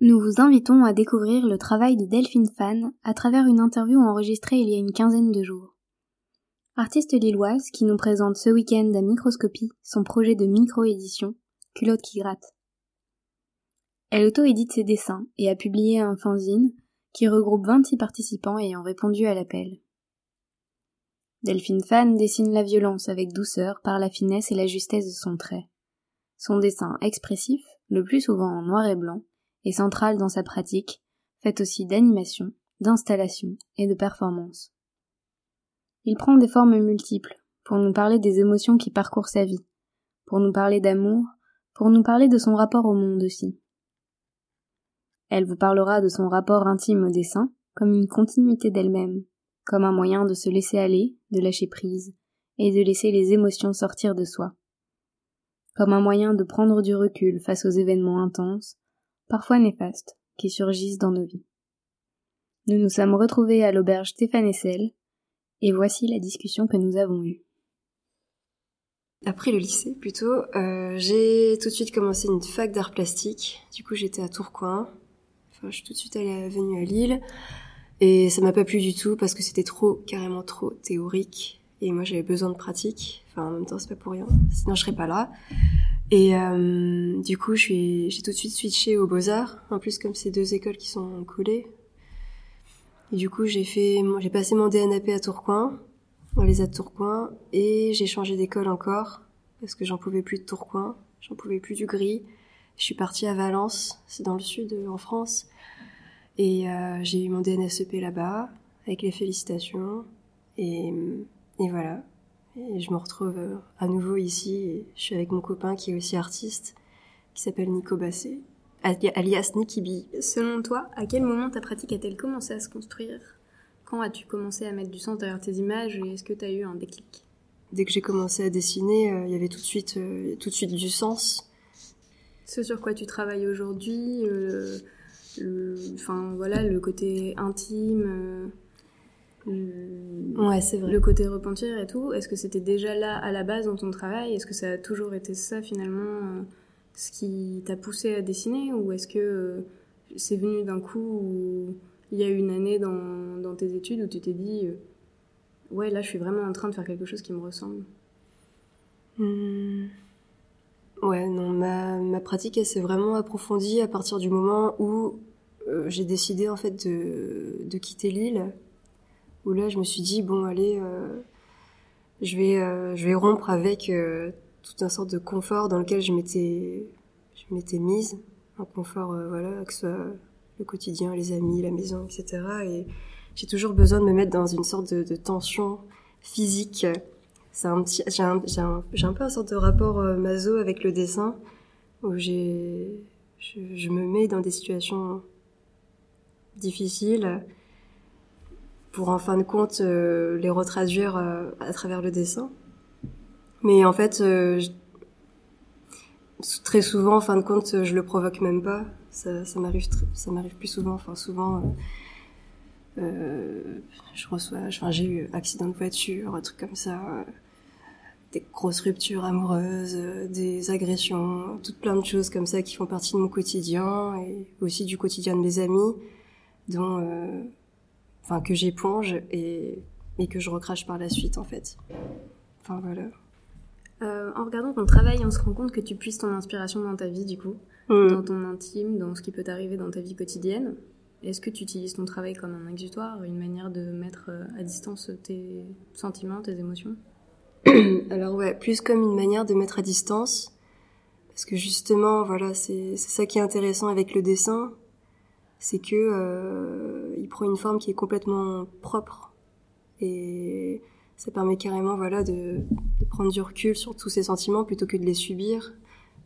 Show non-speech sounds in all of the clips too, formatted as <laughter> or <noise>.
Nous vous invitons à découvrir le travail de Delphine Fan à travers une interview enregistrée il y a une quinzaine de jours. Artiste lilloise qui nous présente ce week-end à Microscopie son projet de micro-édition, Culotte qui gratte. Elle auto-édite ses dessins et a publié un fanzine qui regroupe 26 participants ayant répondu à l'appel. Delphine Fan dessine la violence avec douceur par la finesse et la justesse de son trait. Son dessin expressif, le plus souvent en noir et blanc, est central dans sa pratique, faite aussi d'animation, d'installation et de performance. Il prend des formes multiples, pour nous parler des émotions qui parcourent sa vie, pour nous parler d'amour, pour nous parler de son rapport au monde aussi. Elle vous parlera de son rapport intime au dessin, comme une continuité d'elle-même, comme un moyen de se laisser aller, de lâcher prise, et de laisser les émotions sortir de soi. Comme un moyen de prendre du recul face aux événements intenses, parfois néfastes, qui surgissent dans nos vies. Nous nous sommes retrouvés à l'auberge Stéphane Essel, et voici la discussion que nous avons eue. Après le lycée, plutôt, euh, j'ai tout de suite commencé une fac d'art plastique. Du coup, j'étais à Tourcoing. Enfin, je suis tout de suite venue à Lille. Et ça m'a pas plu du tout parce que c'était trop, carrément trop théorique. Et moi, j'avais besoin de pratique. Enfin, en même temps, c'est pas pour rien. Sinon, je serais pas là. Et euh, du coup, j'ai tout de suite switché aux Beaux-Arts. En plus, comme c'est deux écoles qui sont collées. Et du coup, j'ai fait, j'ai passé mon DNAP à Tourcoing, dans les de Tourcoing, et j'ai changé d'école encore, parce que j'en pouvais plus de Tourcoing, j'en pouvais plus du gris. Je suis partie à Valence, c'est dans le sud, en France. Et euh, j'ai eu mon DNSEP là-bas, avec les félicitations. Et, et voilà. Et je me retrouve euh, à nouveau ici. je suis avec mon copain qui est aussi artiste, qui s'appelle Nico Bassé, alias Nikibi. Selon toi, à quel moment ta pratique a-t-elle commencé à se construire? Quand as-tu commencé à mettre du sens derrière tes images et est-ce que tu as eu un déclic? Dès que j'ai commencé à dessiner, euh, il y avait tout de suite, euh, tout de suite du sens. Ce sur quoi tu travailles aujourd'hui, enfin voilà, le côté intime Ouais, c'est vrai. Le côté repentir et tout, est-ce que c'était déjà là à la base dans ton travail? Est-ce que ça a toujours été ça finalement euh, ce qui t'a poussé à dessiner? Ou est-ce que euh, c'est venu d'un coup où il y a eu une année dans, dans tes études où tu t'es dit euh, Ouais, là je suis vraiment en train de faire quelque chose qui me ressemble? Hmm. Ouais, non, ma, ma pratique elle s'est vraiment approfondie à partir du moment où j'ai décidé en fait de, de quitter l'île où là je me suis dit bon allez euh, je vais euh, je vais rompre avec euh, tout un sorte de confort dans lequel je m'étais je m'étais mise. Un confort voilà que ce soit le quotidien les amis la maison etc et j'ai toujours besoin de me mettre dans une sorte de, tension physique. C'est un petit j'ai un, un, un peu un sorte de rapport maso avec le dessin où j'ai je me mets dans des situations difficiles pour en fin de compte euh, les retraduire euh, à travers le dessin. Mais en fait, euh, très souvent, en fin de compte, je le provoque même pas. Ça, ça m'arrive, ça m'arrive plus souvent. Enfin, souvent, je reçois, enfin, j'ai eu accident de voiture, un comme ça, des grosses ruptures amoureuses, des agressions, toutes plein de choses comme ça qui font partie de mon quotidien et aussi du quotidien de mes amis, dont enfin que j'éponge et, et que je recrache par la suite en fait. Enfin voilà. Euh, en regardant ton travail, on se rend compte que tu puisses ton inspiration dans ta vie du coup, mm. dans ton intime, dans ce qui peut t'arriver dans ta vie quotidienne. Est-ce que tu utilises ton travail comme un exutoire, une manière de mettre euh, à distance tes sentiments, tes émotions? <coughs> Alors ouais, plus comme une manière de mettre à distance, parce que justement, voilà, c'est ça qui est intéressant avec le dessin, c'est que euh, il prend une forme qui est complètement propre. Et ça permet carrément voilà de, prendre du recul sur tous ces sentiments plutôt que de les subir.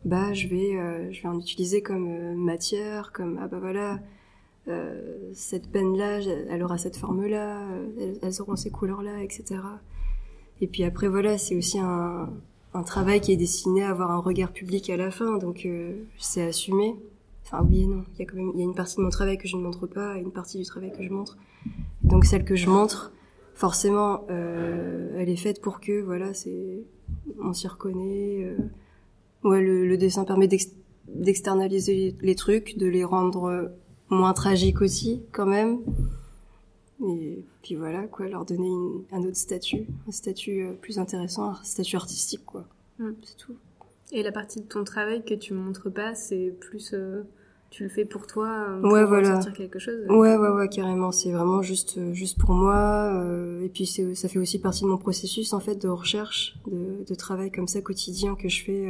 Bah je vais euh, je vais en utiliser comme euh, matière comme ah bah voilà euh, cette peine là elle aura cette forme là elles, auront ces couleurs là etc et puis après voilà c'est aussi un travail qui est destiné à avoir un regard public à la fin. Donc c'est assumé Enfin oui et non. Il y a quand même il y a une partie de mon travail que je ne montre pas et une partie du travail que je montre. Donc celle que je montre, forcément, euh, elle est faite pour que voilà, c'est on s'y reconnaît. Euh, Ouais, le, dessin permet d'externaliser les trucs, de les rendre moins tragiques aussi, quand même. Et puis voilà, quoi, leur donner un autre statut, un statut plus intéressant, un statut artistique, quoi. Mm. C'est tout. Et la partie de ton travail que tu montres pas, c'est plus euh, tu le fais pour toi euh, pour ouais, voilà. sortir quelque chose. Ouais, ouais, ouais, carrément. C'est vraiment juste, euh, juste pour moi. et puis ça fait aussi partie de mon processus en fait de recherche, de, de travail comme ça quotidien que je fais,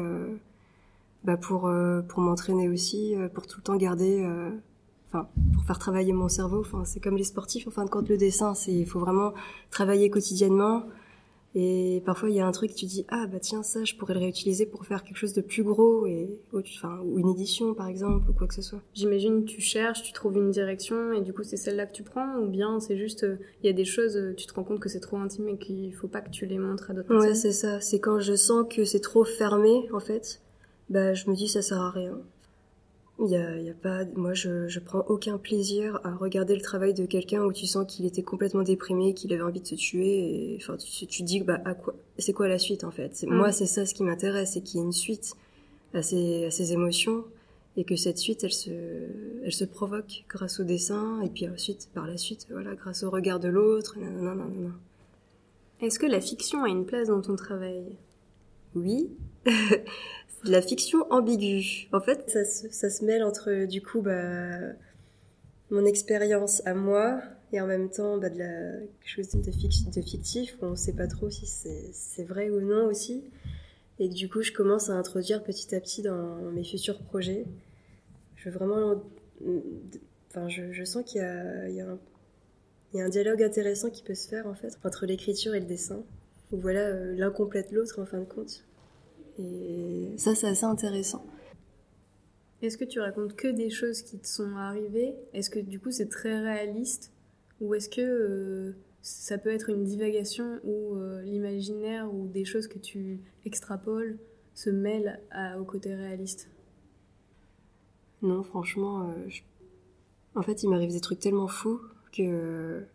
bah pour pour m'entraîner aussi, pour tout le temps garder. Enfin, pour faire travailler mon cerveau. Enfin, c'est comme les sportifs. En fin de compte, le dessin, c'est il faut vraiment travailler quotidiennement et parfois, il y a un truc, tu dis, ah bah tiens, ça, je pourrais le réutiliser pour faire quelque chose de plus gros, et, enfin, ou une édition, par exemple, ou quoi que ce soit. J'imagine, tu cherches, tu trouves une direction, et du coup, c'est celle-là que tu prends, ou bien c'est juste, euh, il y a des choses, euh, tu te rends compte que c'est trop intime et qu'il faut pas que tu les montres à d'autres personnes? Ouais, c'est ça. C'est quand je sens que c'est trop fermé, en fait, bah, je me dis, ça sert à rien. Il y a, y a, pas, moi je, je prends aucun plaisir à regarder le travail de quelqu'un où tu sens qu'il était complètement déprimé, qu'il avait envie de se tuer. Et, enfin, tu, tu dis bah à quoi, c'est quoi la suite en fait? Mm. Moi c'est ça ce qui m'intéresse, c'est qu'il y ait une suite à ces, à ces émotions et que cette suite elle se, elle se provoque grâce au dessin et puis ensuite par la suite voilà grâce au regard de l'autre. Est-ce que la fiction a une place dans ton travail? Oui. <laughs> de la fiction ambiguë. En fait, ça se, ça se mêle entre du coup bah, mon expérience à moi et en même temps bah, de la, quelque chose de, de fictif où on ne sait pas trop si c'est vrai ou non aussi. Et du coup, je commence à introduire petit à petit dans mes futurs projets. Je veux vraiment. Enfin, je, je sens qu'il y y, y a un dialogue intéressant qui peut se faire en fait entre l'écriture et le dessin. Où voilà, euh, l'un complète l'autre en fin de compte. Et ça, c'est assez intéressant. Est-ce que tu racontes que des choses qui te sont arrivées? Est-ce que du coup c'est très réaliste? Ou est-ce que euh, ça peut être une divagation où euh, l'imaginaire ou des choses que tu extrapoles se mêlent au côté réaliste? Non, franchement, euh, en fait il m'arrive des trucs tellement fous que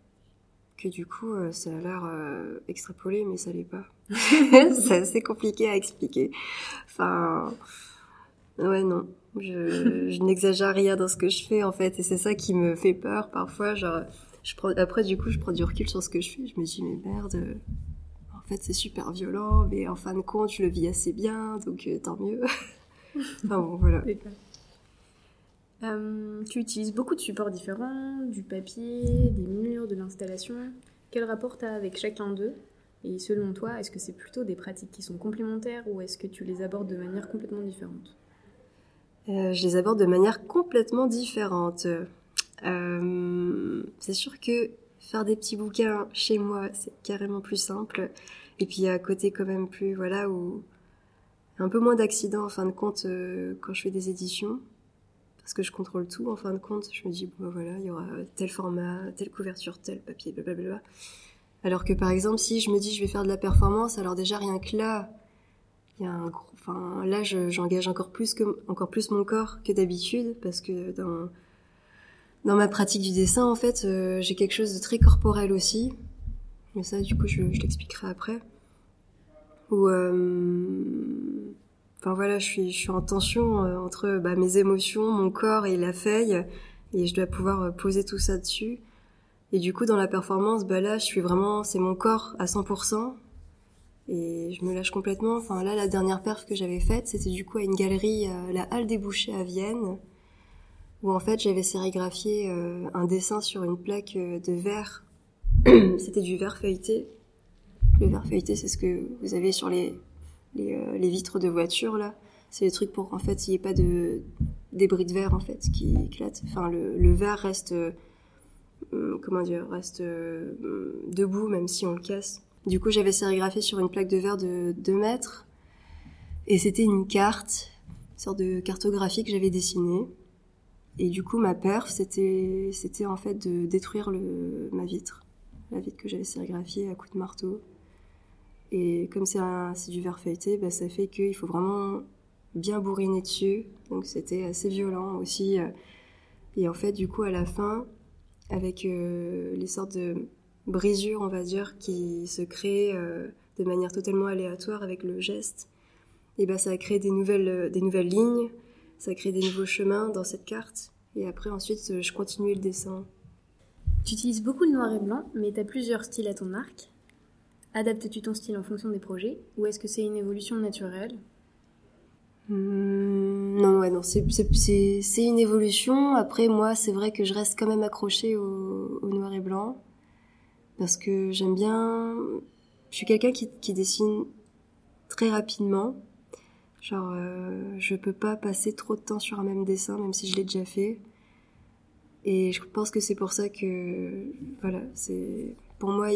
que du coup, euh, ça a l'air euh, extrapolé, mais ça l'est pas. <laughs> c'est assez compliqué à expliquer. Enfin, ouais, non. Je, n'exagère rien dans ce que je fais, en fait, et c'est ça qui me fait peur parfois. Genre, je prends, après, du coup, je prends du recul sur ce que je fais. Je me dis, mais merde, en fait, c'est super violent, mais en fin de compte, je le vis assez bien, donc euh, tant mieux. <laughs> enfin bon, voilà. Euh, tu utilises beaucoup de supports différents, du papier, des murs, de l'installation. Quel rapport tu as avec chacun d'eux? Et selon toi, est-ce que c'est plutôt des pratiques qui sont complémentaires ou est-ce que tu les abordes de manière complètement différente? Euh, Je les aborde de manière complètement différente. Euh, c'est sûr que faire des petits bouquins chez moi, c'est carrément plus simple. Et puis à côté quand même plus, voilà, où un peu moins d'accidents en fin de compte quand je fais des éditions parce que je contrôle tout en fin de compte. Je me dis, bon, voilà, il y aura tel format, telle couverture, tel papier, blablabla. Alors que par exemple, si je me dis je vais faire de la performance, alors déjà rien que là, il y a un gros, enfin là j'engage encore plus encore plus mon corps que d'habitude parce que dans dans ma pratique du dessin en fait euh, j'ai quelque chose de très corporel aussi. Mais ça du coup je, je après. Ou euh, Enfin voilà, je suis, je suis en tension euh, entre bah, mes émotions, mon corps et la feuille, et je dois pouvoir euh, poser tout ça dessus. Et du coup, dans la performance, bah là, je suis vraiment, c'est mon corps à 100%, et je me lâche complètement. Enfin là, la dernière perf que j'avais faite, c'était du coup à une galerie, euh, la Halle des Bouchers à Vienne, où en fait j'avais sérigraphié un dessin sur une plaque de verre. <clears throat> c'était du verre feuilleté. Le verre feuilleté, c'est ce que vous avez sur les euh, les, vitres de voiture là. C'est des trucs pour en fait il n'y ait pas de débris de verre en fait qui éclatent. Enfin le, verre reste euh, comment dire reste euh, debout même si on le casse. Du coup j'avais sérigraphié sur une plaque de verre de 2 mètres et c'était une carte, une sorte de cartographie que j'avais dessinée. Et du coup ma perf c'était c'était en fait de détruire le ma vitre, la vitre que j'avais sérigraphiée à coups de marteau. Et comme c'est du verre feuilleté, bah, ça fait qu'il faut vraiment bien bourriner dessus. Donc c'était assez violent aussi. Euh. Et en fait, du coup, à la fin, avec euh, les sortes de brisures, on va dire, qui se créent euh, de manière totalement aléatoire avec le geste, et ben ça a créé des nouvelles, des nouvelles lignes, ça a créé des nouveaux chemins dans cette carte. Et après, ensuite, je continuais le dessin. Tu utilises beaucoup de noir et blanc, mais tu as plusieurs styles à ton arc. Adaptes-tu ton style en fonction des projets, ou est-ce que c'est une évolution naturelle? Hmm, Non, ouais, non, c'est une évolution. Après, moi, c'est vrai que je reste quand même accrochée au, noir et blanc, parce que j'aime bien... Je suis quelqu'un qui, qui dessine très rapidement. Genre, euh, je peux pas passer trop de temps sur un même dessin, même si je l'ai déjà fait. Et je pense que c'est pour ça que, voilà, c'est, pour moi,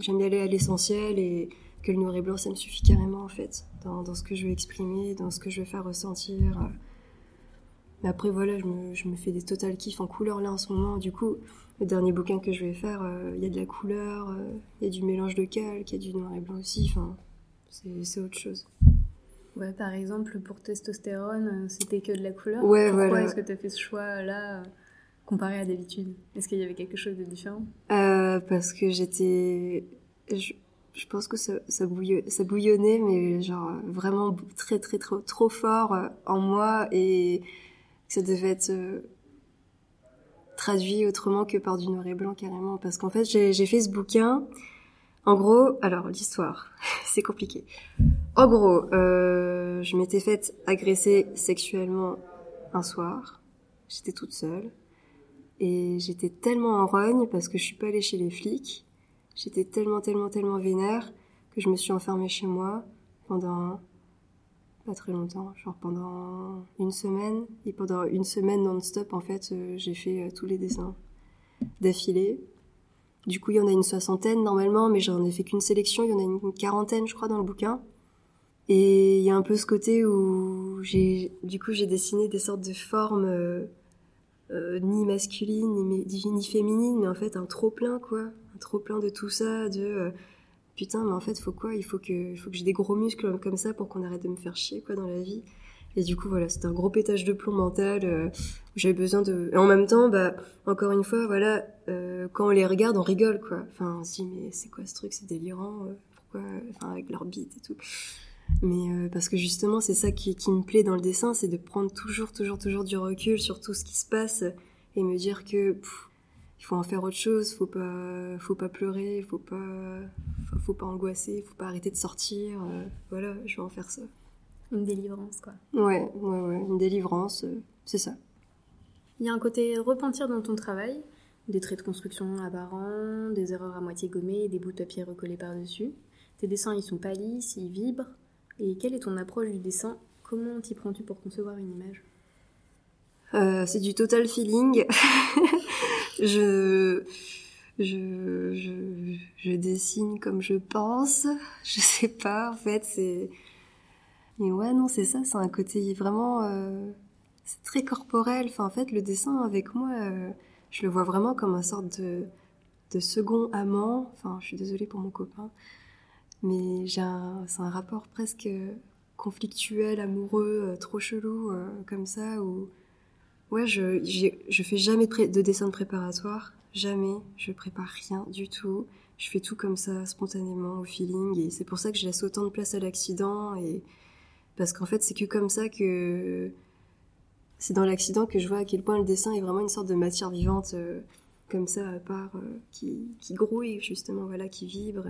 j'aime bien aller à l'essentiel et que le noir et blanc, ça me suffit carrément, en fait, dans, dans, ce que je veux exprimer, dans ce que je veux faire ressentir. Mais après, voilà, je me, je me fais des total kiffs en couleur là en ce moment. Du coup, le dernier bouquin que je vais faire, euh, il y a de la couleur, euh, il y a du mélange de calque, il y a du noir et blanc aussi. Enfin, c'est autre chose. Ouais, par exemple, pour testostérone, euh, c'était que de la couleur. Ouais, Pourquoi est-ce que tu as fait ce choix-là? euh, comparé à d'habitude? Est-ce qu'il y avait quelque chose de différent? Euh, Parce que j'étais... Je, pense que ça, bouillonnait, mais genre vraiment très, très, trop, trop fort en moi et ça devait être traduit autrement que par du noir et blanc carrément. Parce qu'en fait, j'ai fait ce bouquin en gros, alors l'histoire, <laughs> c'est compliqué. En gros, euh, je m'étais faite agresser sexuellement un soir. J'étais toute seule. Et j'étais tellement en rogne parce que je suis pas allée chez les flics. J'étais tellement, tellement, tellement vénère que je me suis enfermée chez moi pendant pas très longtemps, genre pendant une semaine. Et pendant une semaine non-stop, en fait, euh, j'ai fait euh, tous les dessins d'affilée. Du coup, il y en a une soixantaine normalement, mais j'en ai fait qu'une sélection. Il y en a une quarantaine, je crois, dans le bouquin. Et il y a un peu ce côté où j'ai, du coup, j'ai dessiné des sortes de formes euh, euh ni masculines, ni, ni féminines, mais en fait un trop plein, quoi, un trop plein de tout ça, de euh, putain, mais en fait, faut quoi? Il faut que, faut que j'ai des gros muscles comme ça pour qu'on arrête de me faire chier, quoi, dans la vie. Et du coup, voilà, c'était un gros pétage de plomb mental euh, j'avais besoin de. Et en même temps, bah, encore une fois, voilà, euh, quand on les regarde, on rigole, quoi. Enfin, on se dit, mais c'est quoi ce truc? C'est délirant. Euh, pourquoi? Enfin, avec leur bite et tout. Mais euh, parce que justement, c'est ça qui, qui, me plaît dans le dessin, c'est de prendre toujours, toujours, toujours du recul sur tout ce qui se passe et me dire que il faut en faire autre chose, faut pas, faut pas pleurer, faut pas, faut, faut pas angoisser, faut pas arrêter de sortir. voilà, je vais en faire ça. Une délivrance, quoi. Ouais, ouais, ouais, une délivrance, euh, c'est ça. Il y a un côté repentir dans ton travail, des traits de construction apparents, des erreurs à moitié gommées, des bouts de papier recollés par-dessus. Tes dessins, ils sont pas lisses, ils vibrent. Et quelle est ton approche du dessin? Comment t'y prends-tu pour concevoir une image? Euh, C'est du total feeling. <laughs> je, je, je, dessine comme je pense. <laughs> Je sais pas, en fait, c'est mais ouais, non, c'est ça, c'est un côté vraiment... Euh, c'est très corporel. Enfin, en fait, le dessin avec moi, euh, je le vois vraiment comme un sorte de, de second amant. Enfin, je suis désolée pour mon copain. Mais j'ai c'est un rapport presque conflictuel, amoureux, euh, trop chelou, comme ça, où... Ouais, je, je fais jamais de dessin de préparatoire. Jamais. Je prépare rien du tout. Je fais tout comme ça, spontanément, au feeling. Et c'est pour ça que je laisse autant de place à l'accident et parce qu'en fait, c'est que comme ça que c'est dans l'accident que je vois à quel point le dessin est vraiment une sorte de matière vivante, euh, comme ça, à part, euh, qui, qui, grouille, justement, voilà, qui vibre.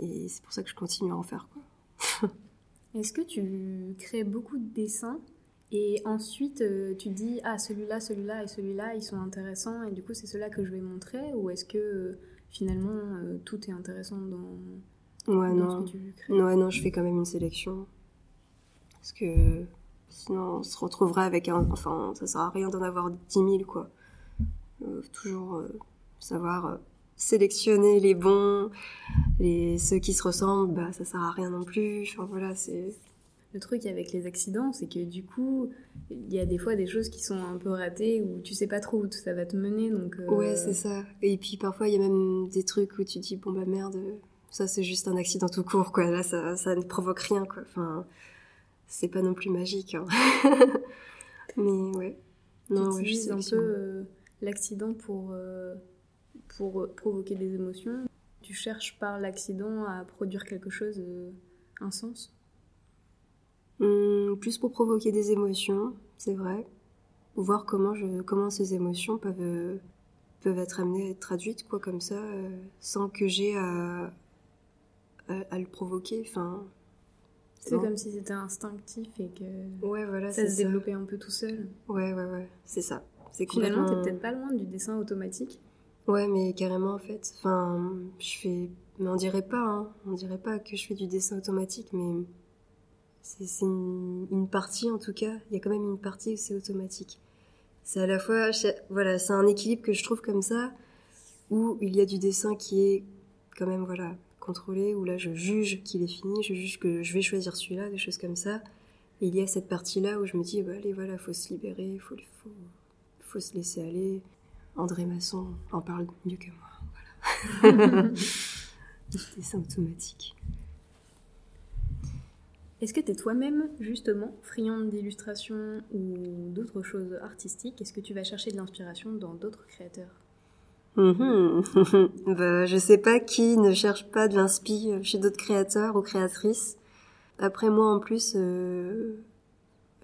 Euh, et c'est pour ça que je continue à en faire. <laughs> Est-ce que tu crées beaucoup de dessins et ensuite tu dis, ah, celui-là, celui-là et celui-là, ils sont intéressants et du coup, c'est ceux-là que je vais montrer Ou est-ce que finalement, tout est intéressant dans, ouais, non. ce que tu crées? Ouais, non, je fais quand même une sélection. Parce que sinon, on se retrouverait avec un. Enfin, ça sert à rien d'en avoir 10 000, quoi. Euh, toujours euh, savoir euh, sélectionner les bons, les ceux qui se ressemblent, bah ça sert à rien non plus. Enfin voilà, c'est. Le truc avec les accidents, c'est que du coup, il y a des fois des choses qui sont un peu ratées où tu sais pas trop où ça va te mener, donc. Ouais, c'est ça. Et puis parfois, il y a même des trucs où tu dis bon bah merde, ça c'est juste un accident tout court, quoi. Là, ça, ça ne provoque rien, quoi. Enfin c'est pas non plus magique. Hein. <laughs> Mais ouais. Non, tu utilises un peu euh, l'accident pour, euh, pour euh, provoquer des émotions. Tu cherches par l'accident à produire quelque chose, un sens Hum, plus pour provoquer des émotions, c'est vrai. Voir comment, je, comment ces émotions peuvent, euh, peuvent être amenées à être traduites, quoi, comme ça, euh, sans que j'ai à, à, le provoquer. Enfin, c'est comme si c'était instinctif et que ouais, voilà, ça se développait un peu tout seul. Ouais, ouais, ouais, c'est ça. Finalement, complètement... t'es peut-être pas loin du dessin automatique. Ouais, mais carrément en fait. Enfin, je fais. Mais on dirait pas, hein. On dirait pas que je fais du dessin automatique, mais c'est une, une, partie en tout cas. Il y a quand même une partie où c'est automatique. C'est à la fois, voilà, c'est un équilibre que je trouve comme ça, où il y a du dessin qui est quand même, voilà, contrôlé, où là je juge qu'il est fini, je juge que je vais choisir celui-là, des choses comme ça. Et il y a cette partie-là où je me dis, bah, allez, voilà, faut se libérer, faut, faut, faut se laisser aller. André Masson en parle mieux que moi. Voilà. <laughs> Dessin automatique. Est-ce que tu es toi-même, justement, friande d'illustration ou d'autres choses artistiques? Est-ce que tu vas chercher de l'inspiration dans d'autres créateurs? Mmh. <laughs> bah, Je sais pas qui ne cherche pas de l'inspiration chez d'autres créateurs ou créatrices. Après, moi, en plus, euh,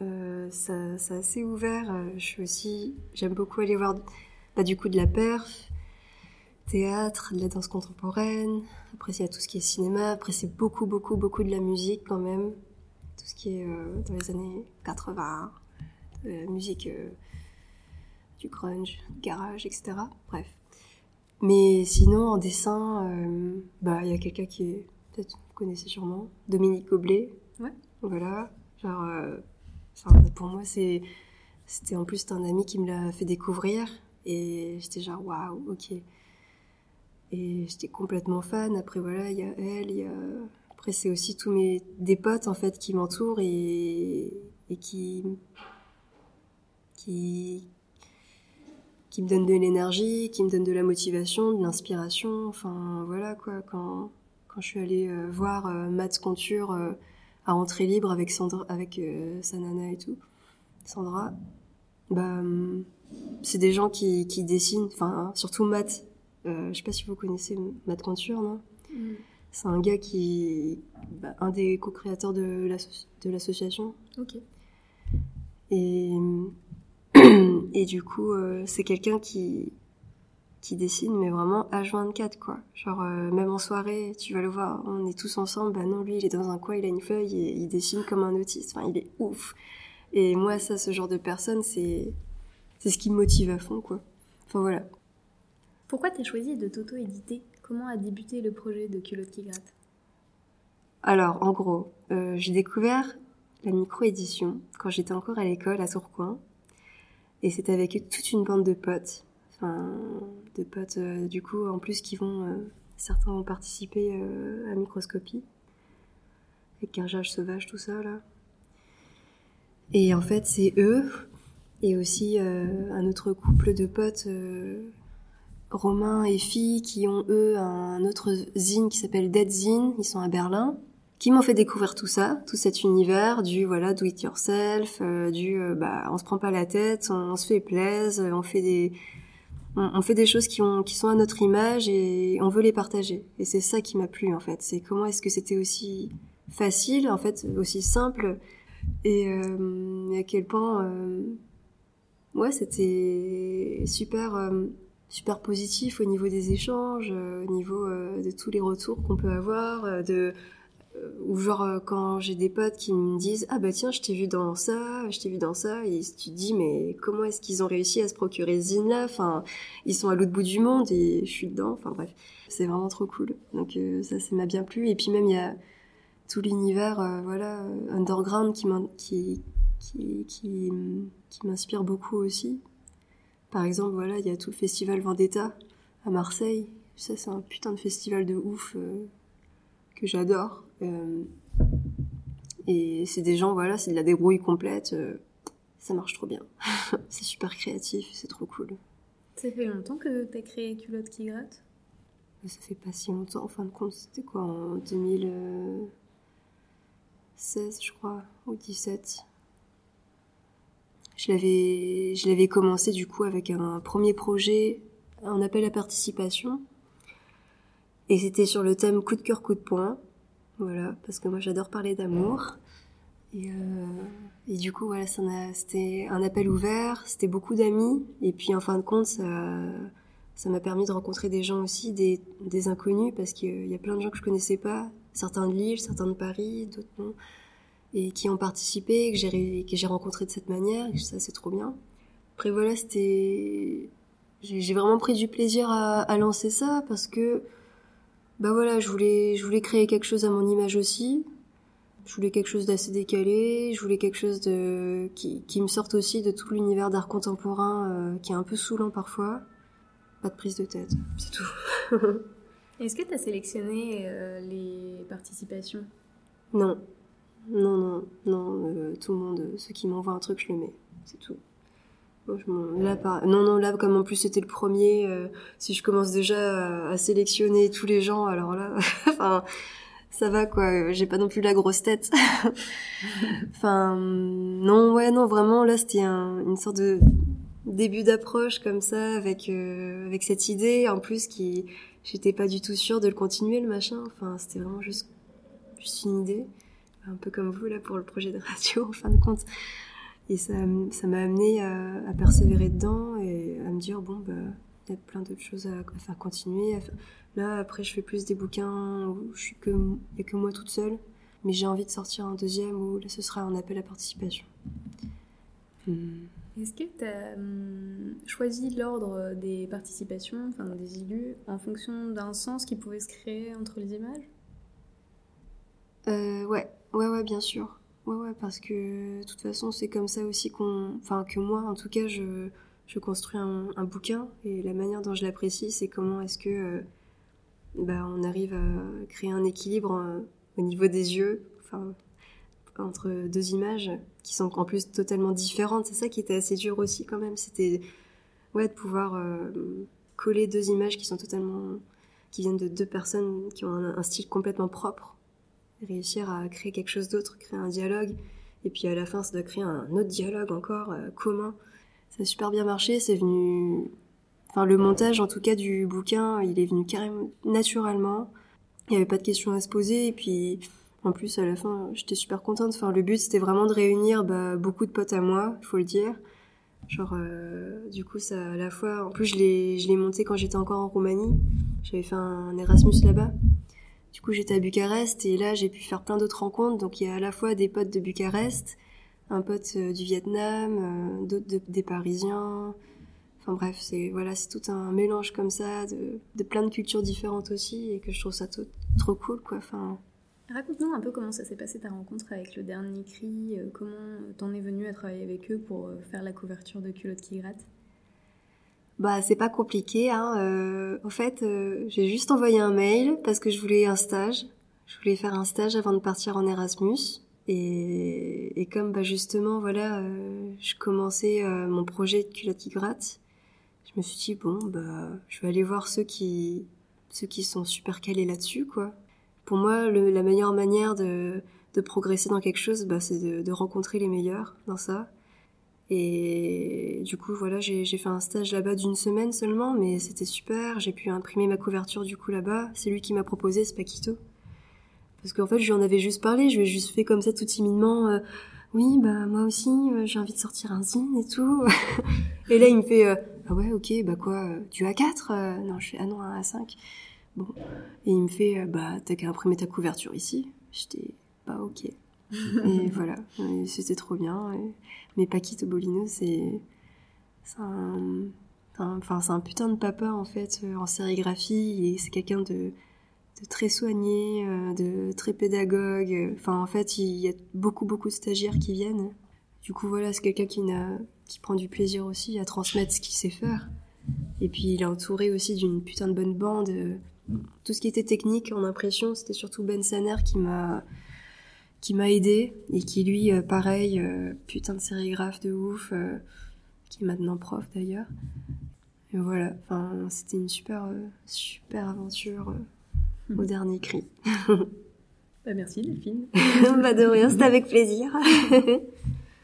euh, ça, c'est assez ouvert. Je suis aussi, j'aime beaucoup aller voir bah, du coup de la perf, théâtre, de la danse contemporaine. Après, il y a tout ce qui est cinéma. Après, c'est beaucoup, beaucoup, beaucoup de la musique quand même. Tout ce qui est euh, dans les années 80, de la musique euh, du grunge, garage, etc. Bref. Mais sinon, en dessin, euh, bah, il y a quelqu'un qui est, peut-être vous connaissez sûrement, Dominique Goblet. Ouais. Voilà. Genre, pour moi, c'est, c'était en plus un ami qui me l'a fait découvrir. Et j'étais genre, waouh, ok. Et j'étais complètement fan. Après, voilà, il y a elle, il y a... Après, c'est aussi tous mes... des potes, en fait, qui m'entourent et... et qui... qui... qui me donnent de l'énergie, qui me donnent de la motivation, de l'inspiration. Enfin, voilà, quoi. Quand, quand je suis allée euh, voir euh, Matt Conture euh, à Entrée Libre avec, Sandra... avec sa nana et tout, Sandra, bah... C'est des gens qui, qui dessinent, enfin, surtout Matt. Euh, je sais pas si vous connaissez Matt Conture, non? Mm. C'est un gars qui bah, un des co-créateurs de l'association. ok. Et, <clears throat> et du coup, euh, c'est quelqu'un qui, qui dessine, mais vraiment H24, quoi. Genre, euh, même en soirée, tu vas le voir, on est tous ensemble. Bah non, lui, il est dans un coin, il a une feuille et il dessine comme un autiste. Enfin, il est ouf. Et moi, ça, ce genre de personne, c'est c'est ce qui me motive à fond, quoi. Enfin voilà. Pourquoi t'as choisi de t'auto-éditer? Comment a débuté le projet de Culotte qui gratte? Alors, en gros, euh, j'ai découvert la micro-édition quand j'étais encore à l'école à Tourcoing. Et c'était avec toute une bande de potes. Enfin, de potes, euh, du coup, en plus, qui vont... Euh, certains ont participé à Microscopie. Avec Cargeage Sauvage, tout ça, là. Et en fait, c'est eux et aussi euh, un autre couple de potes, euh, Romain et Fille, qui ont eux un autre zine qui s'appelle Dead Zine, ils sont à Berlin, qui m'ont fait découvrir tout ça, tout cet univers du voilà do it yourself, euh, du bah on se prend pas la tête, on, se fait plaisir, on fait des on, fait des choses qui ont qui sont à notre image et on veut les partager. Et c'est ça qui m'a plu en fait, c'est comment est-ce que c'était aussi facile en fait, aussi simple et, et à quel point ouais, c'était super, euh, super positif au niveau des échanges, euh, au niveau euh, de tous les retours qu'on peut avoir, de ou genre quand j'ai des potes qui me disent ah bah tiens je t'ai vu dans ça je t'ai vu dans ça et tu te dis mais comment est-ce qu'ils ont réussi à se procurer ce zine là enfin ils sont à l'autre bout du monde et je suis dedans enfin bref. C'est vraiment trop cool. Donc ça ça m'a bien plu. Et puis même il y a tout l'univers voilà underground qui qui qui, qui, qui m'inspire beaucoup aussi. Par exemple, voilà, il y a tout le festival Vendetta à Marseille. Ça, c'est un putain de festival de ouf euh, que j'adore. Euh, et c'est des gens, voilà, c'est de la débrouille complète. Euh, ça marche trop bien. <laughs> c'est super créatif, c'est trop cool. Ça fait longtemps que t'as créé Culotte qui gratte? Ça fait pas si longtemps, en fin de compte, c'était quoi, en 2016, je crois, ou 17 je l'avais, je l'avais commencé du coup avec un premier projet, un appel à participation. Et c'était sur le thème coup de cœur, coup de poing. Voilà, parce que moi j'adore parler d'amour. Et, et du coup, voilà, c'était un appel ouvert, c'était beaucoup d'amis. Et puis, en fin de compte, ça ça m'a permis de rencontrer des gens aussi, des, des inconnus, parce qu'il y a plein de gens que je connaissais pas, certains de Lille, certains de Paris, d'autres non, et qui ont participé, que j'ai que j'ai rencontré de cette manière, et ça c'est trop bien. Après voilà, c'était, j'ai vraiment pris du plaisir à, à, lancer ça parce que, bah voilà, je voulais, je voulais créer quelque chose à mon image aussi. Je voulais quelque chose d'assez décalé, je voulais quelque chose de qui, qui me sorte aussi de tout l'univers d'art contemporain euh, qui est un peu saoulant parfois. Pas de prise de tête, c'est tout. <laughs> Est-ce que tu as sélectionné euh, les participations? Non. Non, non, non. Euh, tout le monde, ceux qui m'envoient un truc, je le mets. C'est tout. là, Non, non, là, comme en plus c'était le premier, euh, si je commence déjà à, sélectionner tous les gens, alors là, <laughs> enfin, ça va quoi. J'ai pas non plus la grosse tête. <laughs> enfin, non, ouais, non, vraiment, là, c'était une sorte de début d'approche comme ça, avec avec cette idée, en plus qui j'étais pas du tout sûre de le continuer le machin. Enfin, c'était vraiment juste, juste une idée, un peu comme vous là pour le projet de radio <laughs> en fin de compte. Et ça, ça m'a amené à, à, persévérer dedans et à me dire bon bah il y a plein d'autres choses à, faire continuer. Là après je fais plus des bouquins où je suis que a que moi toute seule, mais j'ai envie de sortir un deuxième où là ce sera un appel à participation. Hmm. Est-ce que tu as hum, choisi l'ordre des participations, enfin des élus, en fonction d'un sens qui pouvait se créer entre les images? Euh, Ouais, ouais, ouais, bien sûr. Ouais, ouais, parce que de toute façon, c'est comme ça aussi qu'on. Enfin, que moi, en tout cas, je, je construis un, un bouquin et la manière dont je l'apprécie, c'est comment est-ce que. Euh, bah, on arrive à créer un équilibre euh, au niveau des yeux. Enfin, entre deux images qui sont en plus totalement différentes. C'est ça qui était assez dur aussi quand même. C'était ouais de pouvoir euh, coller deux images qui sont totalement qui viennent de deux personnes qui ont un, style complètement propre, réussir à créer quelque chose d'autre, créer un dialogue, et puis à la fin ça doit créer un autre dialogue encore euh, commun. Ça a super bien marché. C'est venu, enfin le montage en tout cas du bouquin, il est venu carrément naturellement. Il n'y avait pas de questions à se poser et puis en plus, à la fin, j'étais super contente. Enfin, le but, c'était vraiment de réunir bah, beaucoup de potes à moi, il faut le dire. Genre, euh, du coup, ça, à la fois, en plus, je l'ai, je l'ai monté quand j'étais encore en Roumanie. J'avais fait un Erasmus là-bas. Du coup, j'étais à Bucarest et là, j'ai pu faire plein d'autres rencontres. Donc, il y a à la fois des potes de Bucarest, un pote euh, du Vietnam, euh, d'autres des Parisiens. Enfin bref, c'est voilà, c'est tout un mélange comme ça de, plein de cultures différentes aussi et que je trouve ça trop cool quoi. Enfin, Raconte-nous un peu comment ça s'est passé ta rencontre avec le dernier cri, euh, comment t'en es venu à travailler avec eux pour faire la couverture de Culotte qui gratte Bah c'est pas compliqué, hein. Euh, en fait, j'ai juste envoyé un mail parce que je voulais un stage. Je voulais faire un stage avant de partir en Erasmus. Et, comme bah justement voilà, je commençais mon projet de Culotte qui gratte, je me suis dit bon bah je vais aller voir ceux qui ceux qui sont super calés là-dessus quoi pour moi, la meilleure manière de, progresser dans quelque chose, bah, c'est de, rencontrer les meilleurs dans ça. Et du coup, voilà, j'ai fait un stage là-bas d'une semaine seulement, mais c'était super. J'ai pu imprimer ma couverture du coup là-bas. C'est lui qui m'a proposé, c'est Paquito. Parce qu'en fait, je lui en avais juste parlé, je lui ai juste fait comme ça tout timidement. Euh, oui, bah moi aussi, euh, j'ai envie de sortir un zine et tout. <laughs> et là, il me fait, euh, ah ouais, ok, bah quoi, tu as 4 Non, je fais, ah non, un A5. Bon. Et il me fait, bah, t'as qu'à imprimer ta couverture ici. J'étais, bah, ok. <laughs> et voilà. C'était trop bien. Mais Paquito Bolino, c'est, un, c'est un putain de papa, en fait, euh, en sérigraphie. C'est quelqu'un de, très soigné, euh, de très pédagogue. Enfin, en fait, il y a beaucoup, beaucoup de stagiaires qui viennent. Du coup, voilà, c'est quelqu'un qui, qui prend du plaisir aussi à transmettre ce qu'il sait faire. Et puis, il est entouré aussi d'une putain de bonne bande tout ce qui était technique en impression, c'était surtout Ben Saner qui m'a qui m'a aidé et qui lui euh, pareil euh, putain de sérigraphe de ouf euh, qui est maintenant prof d'ailleurs. Et voilà, enfin c'était une super super aventure au dernier cri. bah merci Delphine. <laughs> bah de rien, c'était avec plaisir. <laughs>